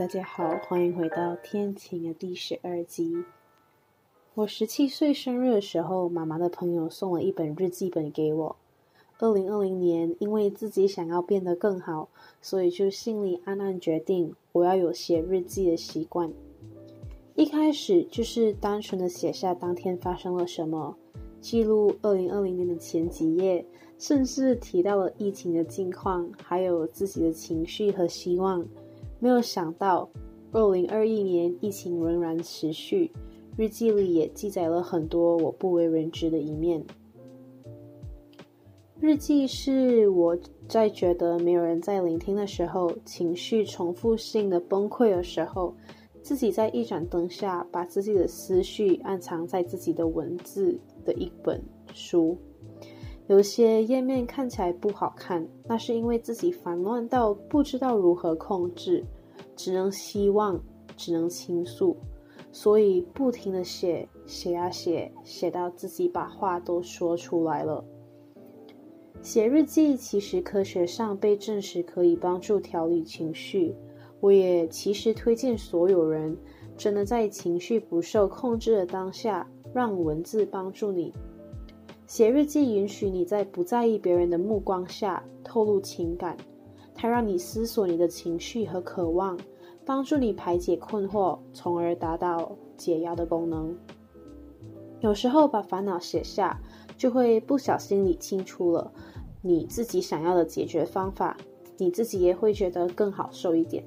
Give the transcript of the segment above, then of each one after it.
大家好，欢迎回到天晴的第十二集。我十七岁生日的时候，妈妈的朋友送了一本日记本给我。二零二零年，因为自己想要变得更好，所以就心里暗暗决定，我要有写日记的习惯。一开始就是单纯的写下当天发生了什么，记录二零二零年的前几页，甚至提到了疫情的近况，还有自己的情绪和希望。没有想到，二零二一年疫情仍然持续，日记里也记载了很多我不为人知的一面。日记是我在觉得没有人在聆听的时候，情绪重复性的崩溃的时候，自己在一盏灯下把自己的思绪暗藏在自己的文字的一本书。有些页面看起来不好看，那是因为自己烦乱到不知道如何控制，只能希望，只能倾诉，所以不停的写，写啊写，写到自己把话都说出来了。写日记其实科学上被证实可以帮助调理情绪，我也其实推荐所有人，真的在情绪不受控制的当下，让文字帮助你。写日记允许你在不在意别人的目光下透露情感，它让你思索你的情绪和渴望，帮助你排解困惑，从而达到解压的功能。有时候把烦恼写下，就会不小心理清楚了你自己想要的解决方法，你自己也会觉得更好受一点。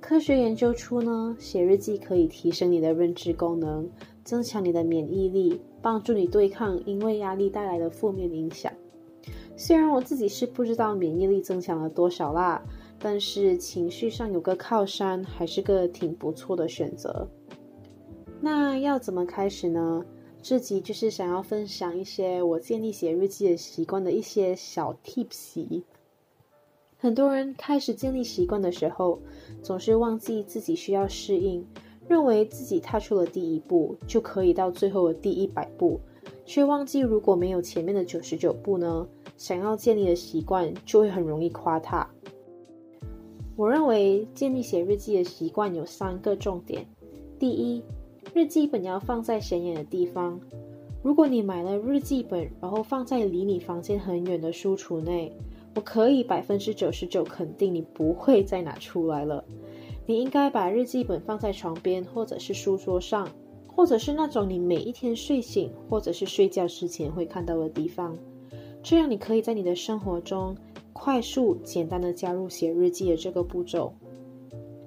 科学研究出呢，写日记可以提升你的认知功能，增强你的免疫力。帮助你对抗因为压力带来的负面影响。虽然我自己是不知道免疫力增强了多少啦，但是情绪上有个靠山还是个挺不错的选择。那要怎么开始呢？这集就是想要分享一些我建立写日记的习惯的一些小 tips。很多人开始建立习惯的时候，总是忘记自己需要适应。认为自己踏出了第一步，就可以到最后的第一百步，却忘记如果没有前面的九十九步呢？想要建立的习惯就会很容易垮塌。我认为建立写日记的习惯有三个重点：第一，日记本要放在显眼的地方。如果你买了日记本，然后放在离你房间很远的书橱内，我可以百分之九十九肯定你不会再拿出来了。你应该把日记本放在床边，或者是书桌上，或者是那种你每一天睡醒或者是睡觉之前会看到的地方。这样，你可以在你的生活中快速、简单的加入写日记的这个步骤。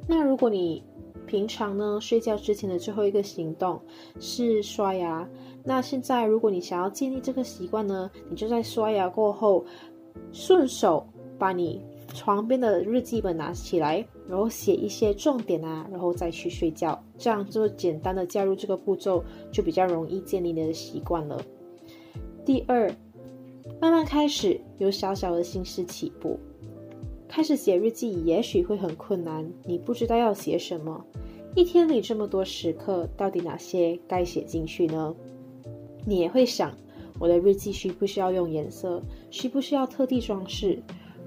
那如果你平常呢睡觉之前的最后一个行动是刷牙，那现在如果你想要建立这个习惯呢，你就在刷牙过后顺手把你。床边的日记本拿起来，然后写一些重点啊，然后再去睡觉。这样就简单的加入这个步骤，就比较容易建立你的习惯了。第二，慢慢开始，由小小的心事起步，开始写日记，也许会很困难，你不知道要写什么。一天里这么多时刻，到底哪些该写进去呢？你也会想，我的日记需不需要用颜色？需不需要特地装饰？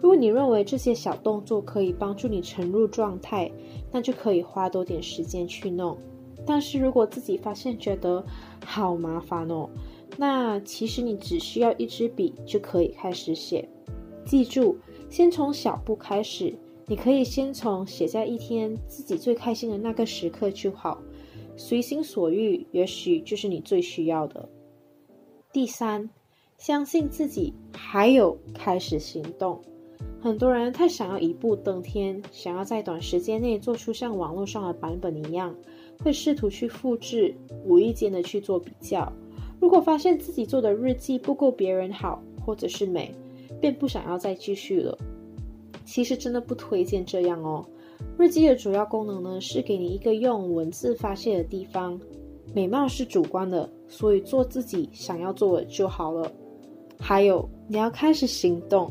如果你认为这些小动作可以帮助你沉入状态，那就可以花多点时间去弄。但是如果自己发现觉得好麻烦哦，那其实你只需要一支笔就可以开始写。记住，先从小步开始。你可以先从写下一天自己最开心的那个时刻就好，随心所欲，也许就是你最需要的。第三，相信自己，还有开始行动。很多人太想要一步登天，想要在短时间内做出像网络上的版本一样，会试图去复制，无意间的去做比较。如果发现自己做的日记不够别人好，或者是美，便不想要再继续了。其实真的不推荐这样哦。日记的主要功能呢，是给你一个用文字发泄的地方。美貌是主观的，所以做自己想要做的就好了。还有，你要开始行动。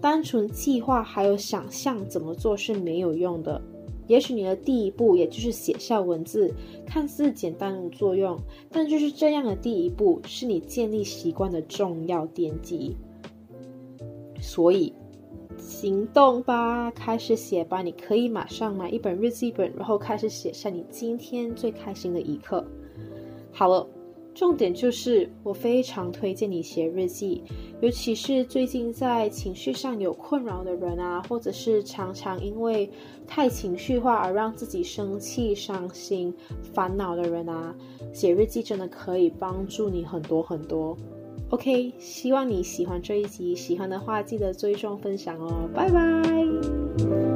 单纯计划还有想象怎么做是没有用的。也许你的第一步也就是写下文字，看似简单无作用，但就是这样的第一步是你建立习惯的重要奠基。所以，行动吧，开始写吧！你可以马上买一本日记本，然后开始写下你今天最开心的一刻。好了。重点就是，我非常推荐你写日记，尤其是最近在情绪上有困扰的人啊，或者是常常因为太情绪化而让自己生气、伤心、烦恼的人啊，写日记真的可以帮助你很多很多。OK，希望你喜欢这一集，喜欢的话记得追踪分享哦，拜拜。